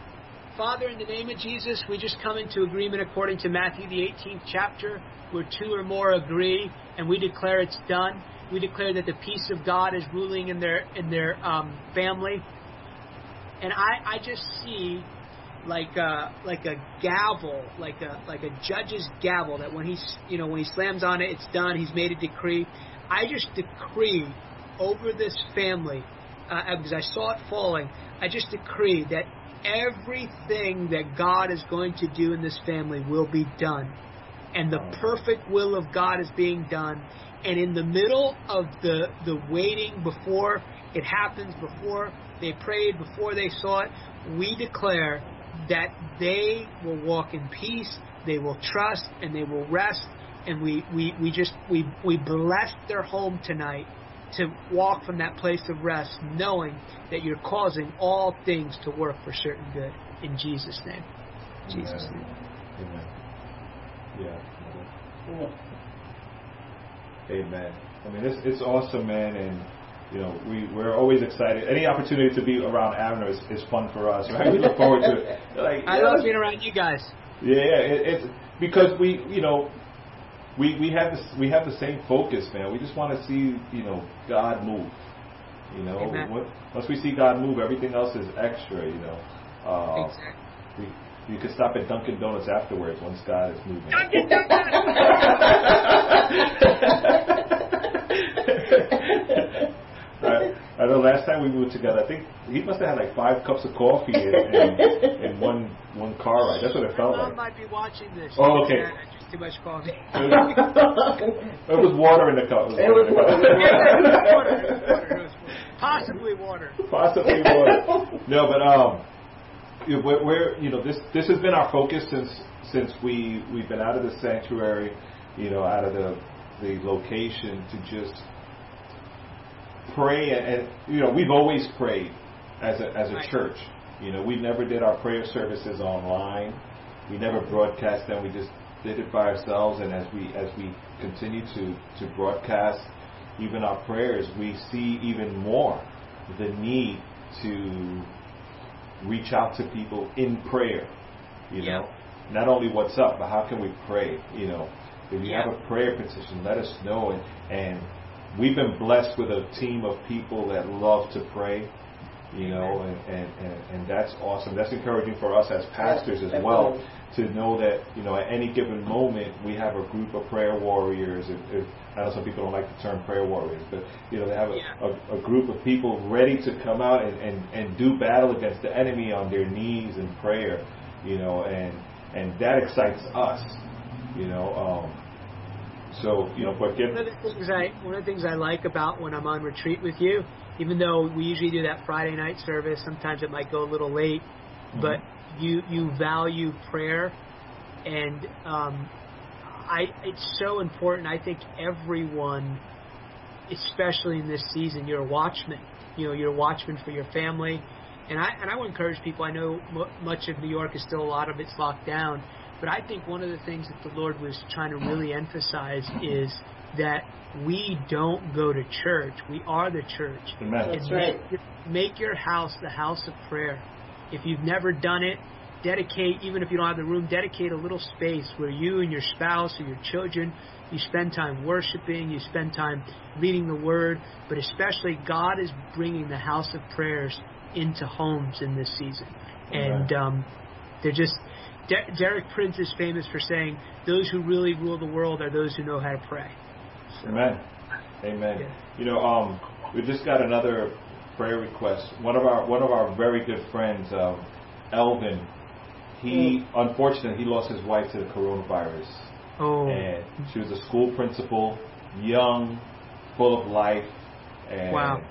Father, in the name of Jesus, we just come into agreement according to Matthew the 18th chapter, where two or more agree, and we declare it's done. We declare that the peace of God is ruling in their in their um, family. And I, I just see like a like a gavel, like a like a judge's gavel that when he's you know when he slams on it, it's done. He's made a decree. I just decree over this family uh, because I saw it falling. I just decree that everything that God is going to do in this family will be done, and the perfect will of God is being done and in the middle of the, the waiting before it happens, before they prayed, before they saw it, we declare that they will walk in peace, they will trust, and they will rest. And we, we, we just we, we bless their home tonight to walk from that place of rest, knowing that you're causing all things to work for certain good. In Jesus' name. Jesus' name. Amen. Yeah. yeah. Amen. I mean, it's, it's awesome, man, and you know, we, we're always excited. Any opportunity to be around Abner is, is fun for us, right? We look forward to it. Like, I love being around you guys. Yeah, it, it's because we, you know, we we have this, we have the same focus, man. We just want to see, you know, God move. You know, once we see God move, everything else is extra. You know, uh, exactly. We, you could stop at Dunkin' Donuts afterwards once God is moving. Dunkin' Donuts. I know last time we moved together, I think he must have had like five cups of coffee in, in, in one one car ride. That's what it felt My like. might be watching this. Oh, okay. Yeah, just too much coffee. it was water in the cup. It was water. Possibly water. Possibly water. No, but um, you know, we're, we're you know this this has been our focus since since we we've been out of the sanctuary, you know, out of the the location to just pray and, and you know we've always prayed as a as a right. church. You know, we never did our prayer services online. We never broadcast them. We just did it by ourselves. And as we as we continue to to broadcast even our prayers, we see even more the need to reach out to people in prayer. You yeah. know, not only what's up, but how can we pray? You know, if you yeah. have a prayer petition, let us know. And, and we've been blessed with a team of people that love to pray. You know, and, and, and, and that's awesome. That's encouraging for us as pastors as well to know that you know at any given moment we have a group of prayer warriors. If, if, I know some people don't like the term prayer warriors, but you know they have a, yeah. a, a, group of people ready to come out and, and, and do battle against the enemy on their knees in prayer. You know, and and that excites us. You know, um, so, you know, but get one of the things I one of the things I like about when I'm on retreat with you, even though we usually do that Friday night service, sometimes it might go a little late, mm-hmm. but you you value prayer, and um, I it's so important. I think everyone especially in this season, you're a watchman. You know, you're a watchman for your family. And I and I would encourage people. I know m- much of New York is still a lot of it's locked down, but I think one of the things that the Lord was trying to really emphasize is that we don't go to church. We are the church. Amen. That's right. Make, make your house the house of prayer. If you've never done it, dedicate, even if you don't have the room, dedicate a little space where you and your spouse or your children, you spend time worshiping, you spend time reading the Word, but especially God is bringing the house of prayers into homes in this season. And um, they're just, De- Derek Prince is famous for saying, those who really rule the world are those who know how to pray. So, Amen. Amen. Yeah. You know, um, we just got another prayer request. One of our one of our very good friends, um, Elvin, he unfortunately he lost his wife to the coronavirus, Oh, and she was a school principal, young, full of life, and Wow.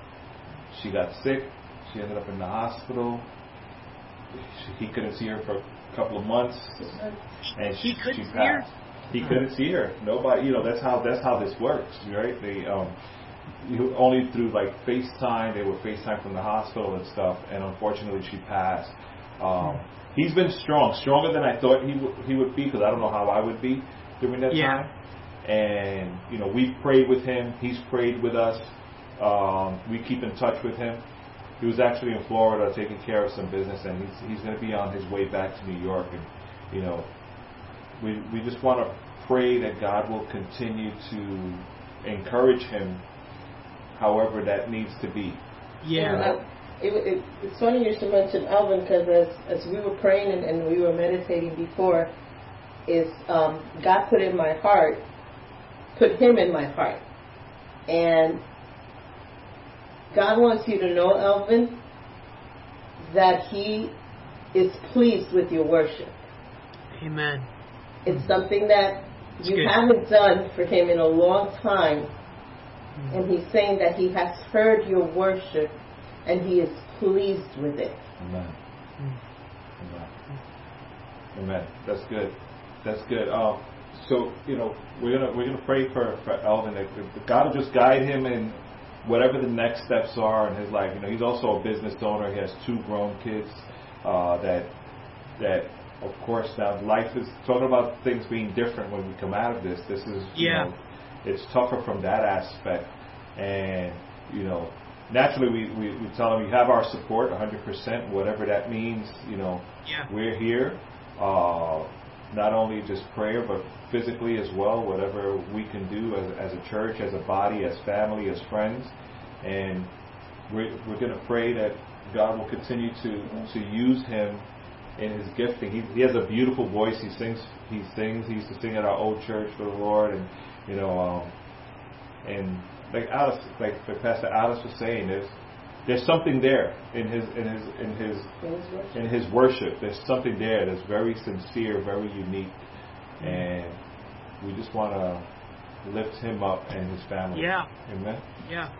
she got sick. She ended up in the hospital. She, he couldn't see her for a couple of months, and He she, couldn't she see her? passed. He couldn't see her. Nobody, you know, that's how that's how this works, right? They um, you, only through like FaceTime. They would FaceTime from the hospital and stuff, and unfortunately, she passed. Um, he's been strong, stronger than I thought he would he would be, because I don't know how I would be during that Yeah. time. And you know, we've prayed with him. He's prayed with us. Um, we keep in touch with him. He was actually in Florida taking care of some business, and he's he's going to be on his way back to New York. And you know, we we just want to pray that God will continue to encourage him, however that needs to be. yeah. And, it, it, it's funny you should mention Alvin because as, as we were praying and, and we were meditating before, is um, God put in my heart, put him in my heart, and God wants you to know, Alvin, that He is pleased with your worship. Amen. It's something that That's you good. haven't done for Him in a long time, Mm. and He's saying that He has heard your worship and He is pleased with it. Amen. Amen. Amen. That's good. That's good. Um, so you know we're gonna we're gonna pray for for Elvin that that God will just guide him in whatever the next steps are in his life. You know he's also a business owner. He has two grown kids. Uh, that that of course now life is talking about things being different when we come out of this. This is you Yeah. know, it's tougher from that aspect, and you know naturally we, we, we tell him you have our support 100%, whatever that means. You know Yeah. we're here, uh, not only just prayer, but physically as well, whatever we can do as, as a church, as a body, as family, as friends. And we're, we're going to pray that God will continue to, to use him in his gifting. He, he has a beautiful voice. He sings, he sings, he used to sing at our old church for the Lord. And, you know, um, and like Alice, like, like Pastor Alice was saying, there's, there's something there in his, in his, in his, in His worship. in his worship, there's something there that's very sincere, very unique, and we just want to lift him up and his family. Yeah. Amen. Yeah.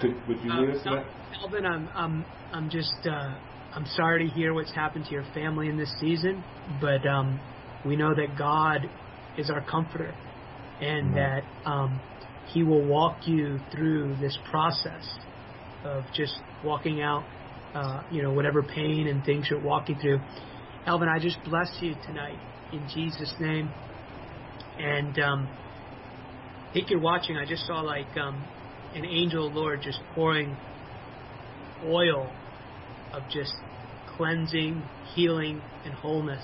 Could would you Uh, lead us to Al- Alvin, I'm I'm I'm just uh, I'm sorry to hear what's happened to your family in this season, but um, we know that God is our comforter, and Mhm. that um, He will walk you through this process of just walking out, uh, you know, whatever pain and things you're walking through. Alvin, I just bless you tonight in Jesus' name, and um, I think you're watching. I just saw like um, an angel of Lord just pouring oil of just cleansing, healing, and wholeness.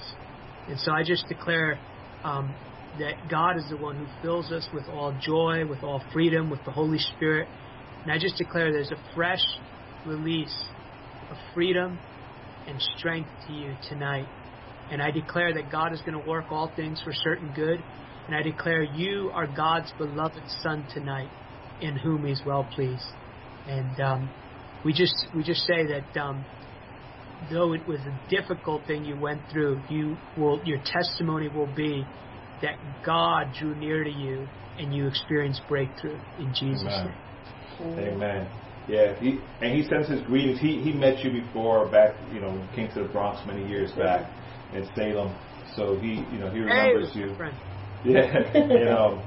And so I just declare um, that God is the one who fills us with all joy, with all freedom, with the Holy Spirit. And I just declare there's a fresh release of freedom and strength to you tonight. And I declare that God is going to work all things for certain good. And I declare you are God's beloved Son tonight, in whom He's well pleased. And um, we just we just say that um, though it was a difficult thing you went through, you will your testimony will be that God drew near to you and you experienced breakthrough in Jesus' Amen. name. Amen. Yeah, he, and he sends his greetings. He he met you before back, you know, came to the Bronx many years back in Salem. So he, you know, he remembers hey, you. friend. Yeah, you know,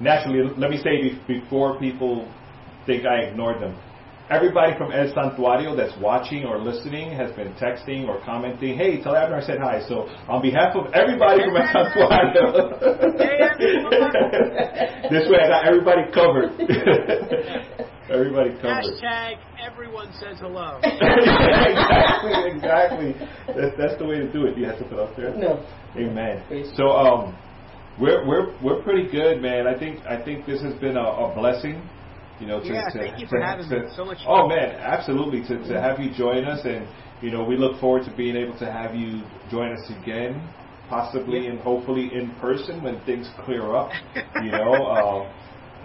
naturally, let me say before people think I ignored them. Everybody from El Santuario that's watching or listening has been texting or commenting, hey, tell Abner I said hi. So on behalf of everybody from El Santuario, this way I got everybody covered. everybody covered. Hashtag everyone says hello. exactly, exactly. That's, that's the way to do it. Do you have to put up there? No. Amen. So um, we're we're we're pretty good, man. I think I think this has been a, a blessing. You know, to, Yeah, to, thank you for to- having to- me. So much Oh fun. man, absolutely. To to have you join us, and you know, we look forward to being able to have you join us again, possibly and hopefully in person when things clear up. You know, um,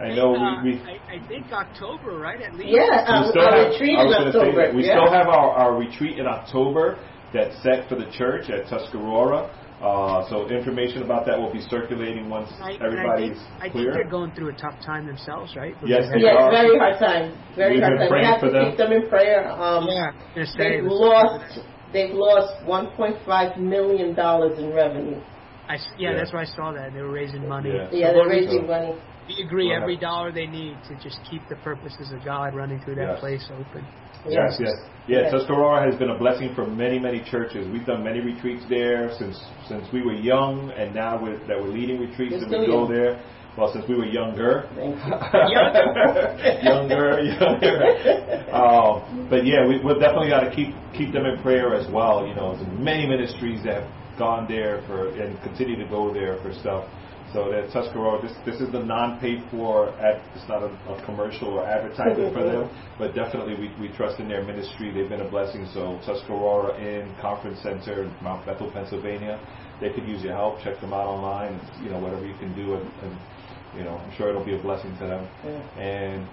I know Uh, we. we I, I think October, right? At least. Yeah, we um, still our have, retreat I in was gonna say October. that. We yeah. still have our, our retreat in October that's set for the church at Tuscarora. Uh, so information about that will be circulating once I, everybody's I think, I think they're going through a tough time themselves, right? Yes, they Yes, are. very hard time. Very We've hard been time. We praying have for to them. keep them in prayer. Um, Yeah. Gonna say They've this- lost. They've lost 1.5 million dollars in revenue. I s yeah, Yeah. that's why I saw that. They were raising money. Yeah. Yeah, So they're we- raising money. We agree Well, every dollar they need to just keep the purposes of God running through that Yes. place open. Yes, yes. Yeah, Yes. Tuscarora has been a blessing for many, many churches. We've done many retreats there since since we were young, and now we're, that we're leading retreats You're and we go young. there. Well, since we were younger. Thank you. younger, younger. Um, but yeah, we, we've definitely got to keep keep them in prayer as well. You know, many ministries that have gone there for and continue to go there for stuff. So that Tuscarora, this this is the non-paid for. Ad, it's not a, a commercial or advertisement for them, but definitely we, we trust in their ministry. They've been a blessing. So Tuscarora Inn Conference Center, in Mount Bethel, Pennsylvania. They could use your help. Check them out online. You know whatever you can do, and, and you know I'm sure it'll be a blessing to them. Yeah. And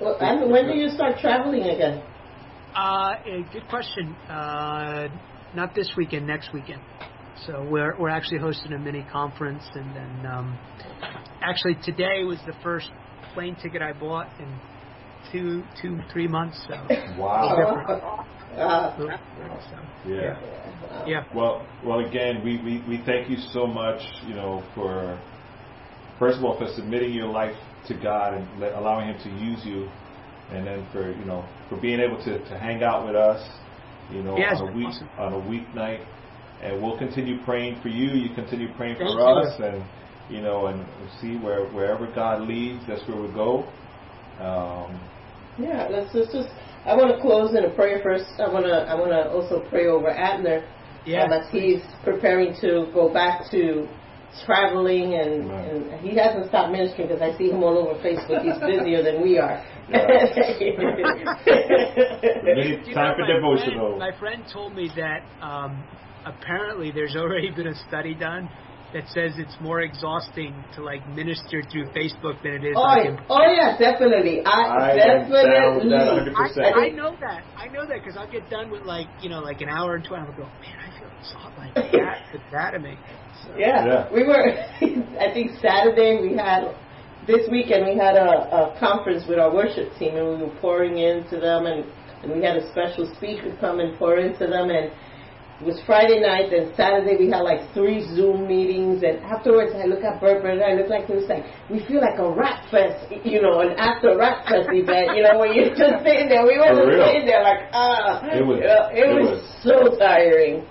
Well, I mean, when do you start traveling again? Uh, a good question. Uh, not this weekend, next weekend. So we're we're actually hosting a mini conference, and then um, actually today was the first plane ticket I bought in two two three months. So wow. Uh, so, Yeah. yeah. Well, well, again, we, we, we thank you so much, you know, for first of all for submitting your life to God and let, allowing Him to use you, and then for you know for being able to, to hang out with us, you know, Yeah, on a week awesome. on a weeknight, and we'll continue praying for you. You continue praying for Thank you. us, and you know, and see where wherever God leads, that's where we go. Um, yeah, let's, let's just. I want to close in a prayer first. I want to. I want to also pray over Abner Yeah. um, as he's preparing to go back to traveling, and, Right. and he hasn't stopped ministering because I see him all over Facebook. He's busier than we are. we need You time know, for my devotional. Friend, my friend told me that um, apparently there's already been a study done that says it's more exhausting to like minister through Facebook than it is. Oh, like, yeah. oh yeah, definitely. I, I am down with definitely. that 100%. I, I know that. I know that because I'll get done with like you know like an hour and two. and I'll go, man, I feel exhausted. Like that, the that of me. So, Yeah. Yeah. we were. I think Saturday we had. This weekend we had a, a conference with our worship team, and we were pouring into them, and, and we had a special speaker come and pour into them, and it was Friday night, and Saturday we had like three Zoom meetings, and afterwards I look at Bert, and I look like it was like we feel like a rap fest, you know, an after rap fest event, you know, when you're just sitting there. We were For just real. sitting there like ah, It was- you know, it, it was, was- so tiring.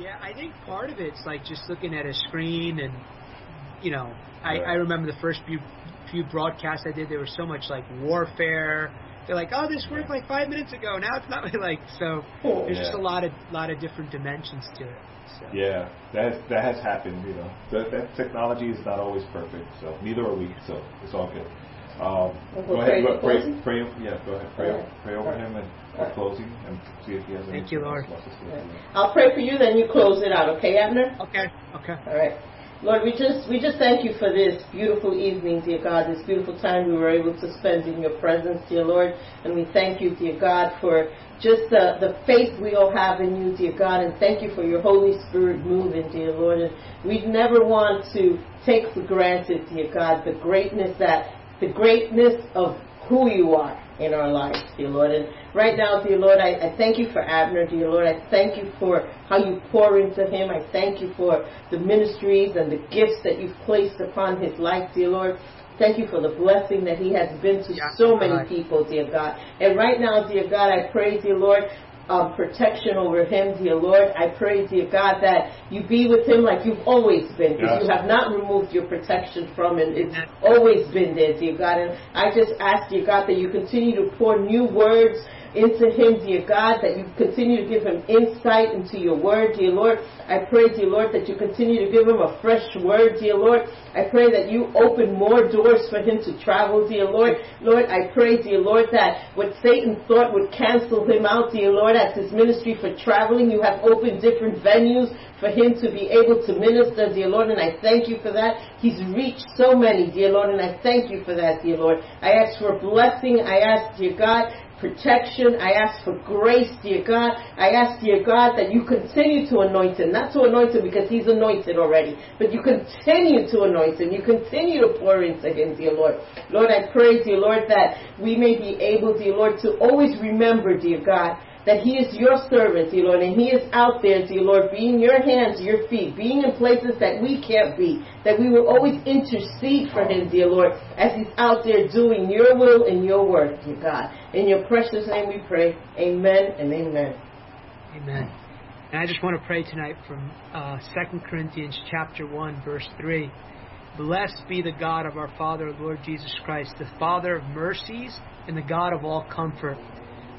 Yeah, I think part of it's like just looking at a screen and you know, I, Right. I remember the first few few broadcasts I did. There was so much like warfare. They're like, oh, this worked like five minutes ago. Now it's not like so. There's just a lot of lot of different dimensions to it. So. Yeah, that that has happened. You know, that, that technology is not always perfect. So neither are we. So it's all good. Um, We'll go pray ahead, for go- pray, closing? pray. Yeah, go ahead. Pray, All right. pray over All right. him and All for right. closing, and see if he has any. Thank you, Lord. else he wants to say. I'll pray for you, then you close it out, okay, Abner? Okay. Okay. All right. Lord, we just we just thank you for this beautiful evening, dear God, this beautiful time we were able to spend in your presence, dear Lord. And we thank you, dear God, for just the, the faith we all have in you, dear God, and thank you for your Holy Spirit moving, dear Lord. And we never want to take for granted, dear God, the greatness that the greatness of who you are in our lives, dear Lord. And right now, dear Lord, I, I thank you for Abner, dear Lord. I thank you for how you pour into him. I thank you for the ministries and the gifts that you've placed upon his life, dear Lord. Thank you for the blessing that he has been to so many Right. people, dear God. And right now, dear God, I pray, dear Lord, um, protection over him, dear Lord. I pray, dear God, that you be with him like you've always been, because Yes. you have not removed your protection from him. It's always been there, dear God. And I just ask, dear God, that you continue to pour new words into him, dear God, that you continue to give him insight into your word, dear Lord. I pray, dear Lord, that you continue to give him a fresh word, dear Lord. I pray that you open more doors for him to travel, dear Lord. Lord, I pray, dear Lord, that what Satan thought would cancel him out, dear Lord, as his ministry for traveling, you have opened different venues for him to be able to minister, dear Lord, and I thank you for that. He's reached so many, dear Lord, and I thank you for that, dear Lord. I ask for blessing. I ask, dear God, protection. I ask for grace, dear God. I ask, dear God, that you continue to anoint him. Not to anoint him because he's anointed already, but you continue to anoint him. You continue to pour into him, dear Lord. Lord, I pray, dear Lord, that we may be able, dear Lord, to always remember, dear God, that He is your servant, dear Lord, and He is out there, dear Lord, being your hands, your feet, being in places that we can't be, that we will always intercede for Him, dear Lord, as He's out there doing your will and your work, dear God. In your precious name we pray. Amen and amen. Amen. And I just want to pray tonight from uh, 2 Corinthians chapter 1, verse 3. Blessed be the God of our Father, Lord Jesus Christ, the Father of mercies and the God of all comfort.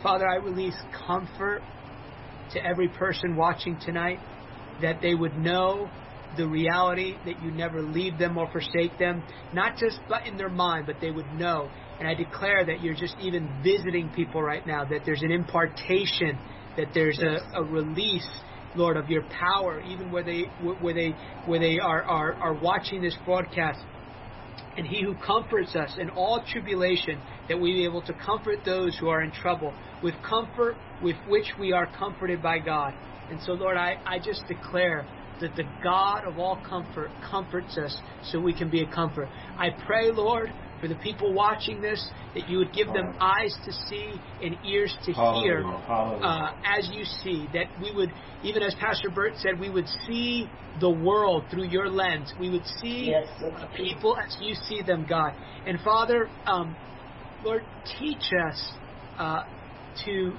Father, I release comfort to every person watching tonight that they would know the reality that you never leave them or forsake them, not just but in their mind, but they would know. And I declare that you're just even visiting people right now, that there's an impartation, that there's a, a release, Lord, of your power, even where they where they where they are, are, are watching this broadcast. And he who comforts us in all tribulation, that we be able to comfort those who are in trouble, with comfort with which we are comforted by God. And so, Lord, I, I just declare that the God of all comfort comforts us so we can be a comfort. I pray, Lord, for the people watching this, that you would give them eyes to see and ears to hear Hallelujah. Hallelujah. uh, as you see. That we would, even as Pastor Bert said, we would see the world through your lens. We would see Yes. people as you see them, God. And Father, um, Lord, teach us uh, to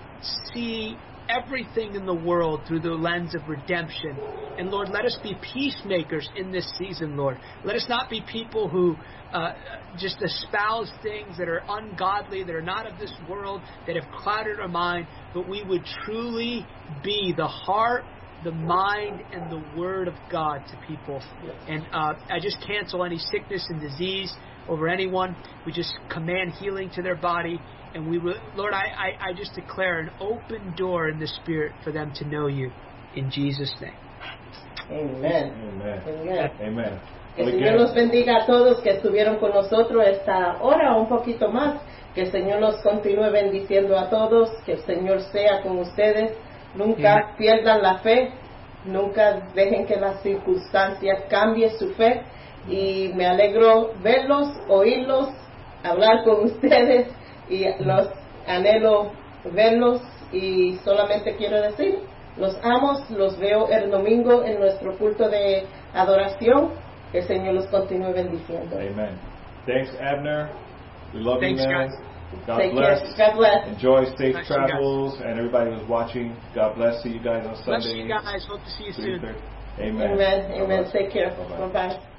see everything in the world through the lens of redemption. And Lord, let us be peacemakers in this season, Lord. Let us not be people who uh, just espouse things that are ungodly, that are not of this world, that have clouded our mind, but we would truly be the heart the mind and the word of God to people. And uh, I just cancel any sickness and disease over anyone. We just command healing to their body. And we will, Lord, I, I, I just declare an open door in the Spirit for them to know you. In Jesus' name. Amen. Amen. Amen. Amen. Que el Señor nos bendiga a todos que estuvieron con nosotros esta hora o un poquito más. Que el Señor nos continúe bendiciendo a todos. Que el Señor sea con ustedes. Nunca Amén. pierdan la fe. Nunca dejen que las circunstancias cambien su fe. Y me alegro verlos, oírlos, hablar con ustedes. Y los anhelo verlos. Y solamente quiero decir, los amo, los veo el domingo en nuestro culto de adoración. Que el Señor los continúe bendiciendo. Amen. Thanks, Abner. We love Thanks, you, man. guys. God Take bless. care. God bless. Enjoy safe Bless travels, and everybody who's watching. God bless. See you guys on Bless Sunday. you guys. Hope to see you soon. 3:30. Amen. Amen. Amen. bless. Take care. Bye bye.